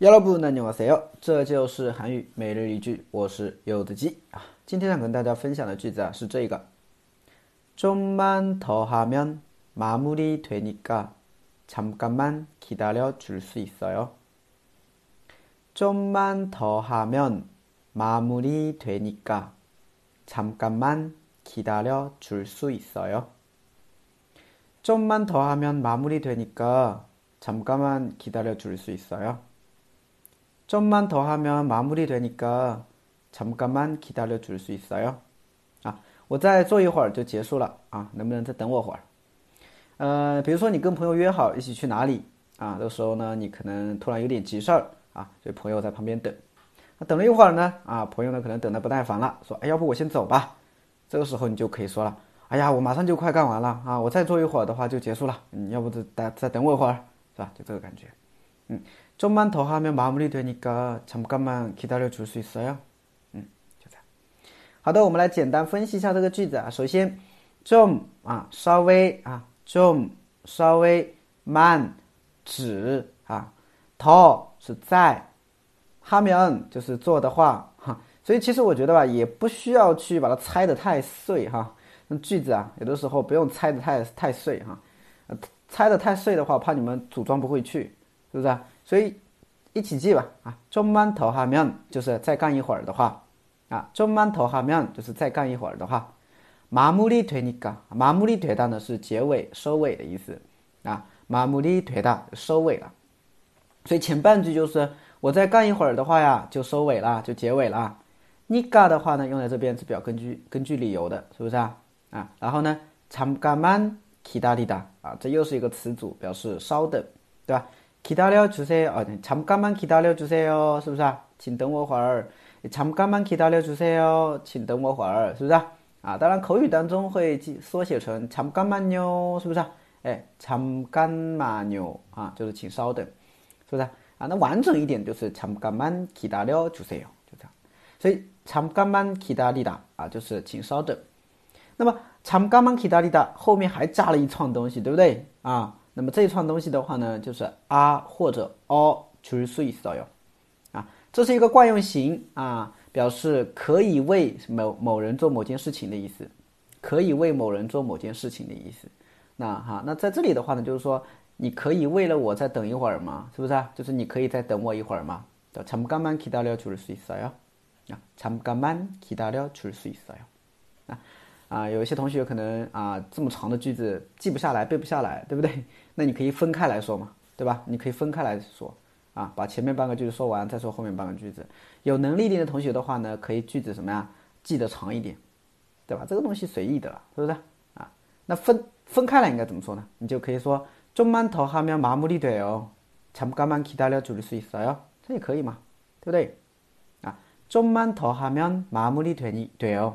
여러분 안녕하세요. 这就是韩语每日一句，我是柚子鸡啊。今天想跟大家分享的句子啊是这个：좀만더하면마무리되니까잠깐만기다려줄수있어요 좀만더하면마무리되니까잠깐만기다려줄수있어요 좀만 더 하면 마무리 되니까 잠깐만 기다려 줄 수 있어요? 좀만 더 하면 마무리 되니까 잠깐만 기다려 줄 수 있어요? 啊，我再做一会儿就结束了啊，能不能再等我会儿？呃，比如说你跟朋友约好一起去哪里啊？这时候呢，你可能突然有点急事儿啊，所以朋友在旁边等。那等了一会儿呢，啊，朋友呢可能等的不耐烦了，说：“哎，要不我先走吧。”这个时候你就可以说了：“哎呀，我马上就快干完了啊，我再做一会儿的话就结束了，你要不再再等我一会儿，是吧？”就这个感觉。嗯，음, 좀만 더 하면 마무리 되니까 잠깐만 기다려 줄 수 있어요? 음, 好的，我们来简单分析一下这个句子啊。首先，좀稍微啊，좀稍微慢指啊，더是在，哈面就是做的话哈，所以其实我觉得吧，也不需要去把它拆的太碎哈。那句子啊，有的时候不用拆的太太碎哈，拆的太碎的话，怕你们组装不回去， 是不是？啊，拆的太碎的话，怕你们组装不回去，是不是？所以一起记吧。啊， 좀만 더 하면 就是再干一会儿的话，啊， 좀만 더 하면 就是再干一会儿的话， 마무리 되니까 마무리 되다 는是 结尾收尾的意思啊， 마무리 되다 收尾了。所以前半句就是我再干一会儿的话呀，就收尾了，就结尾了。 니까 的话呢，用在这边是比较根据根据理由的，是不是啊？啊，然后呢， 잠깐만 기다리다 啊，这又是一个词组，表示稍等，对吧？ 기다려 주세요. 아, 잠깐만 기다려 주세요. 是不是请等我会儿 잠깐만 기다려 주세요. 请等我会儿是不是啊？当然口语当中会缩写成 잠깐만요. 是不是？哎 잠깐만요. 啊，就是请稍等，是不是啊？那完整一点就是 잠깐만 기다려 주세요. 就这样。所以 잠깐만 기다리다 啊，就是请稍等。那么 잠깐만 기다리다 后面还加了一串东西，对不对啊？ 那么这一串东西的话呢，就是 啊或者 어 줄수 있어요 啊，这是一个惯用型啊，表示可以为某某件事情的意思。可以为某人做某件事情的意思。那哈，那在这里的话呢，就是说你可以为了我再等一会儿吗？是不是啊？就是你可以再等我一会儿吗？자 잠깐만 기다려 줄 수 있어요? 아, 잠깐만 기다려 줄 수 있어요. 啊， 有一些同学可能啊，这么长的句子记不下来，背不下来，对不对？那你可以分开来说嘛，对吧？你可以分开来说，啊，把前面半个句子说完，再说后面半个句子。有能力一点的同学的话呢，可以句子什么呀，记得长一点，对吧？这个东西随意的，是不是？啊，那分分开来应该怎么说呢？你就可以说，좀만더하면마무리돼 요， 잠깐만기다려줄수있어 요， 这也可以嘛，对不对？啊，좀만더하면마무리되돼 요。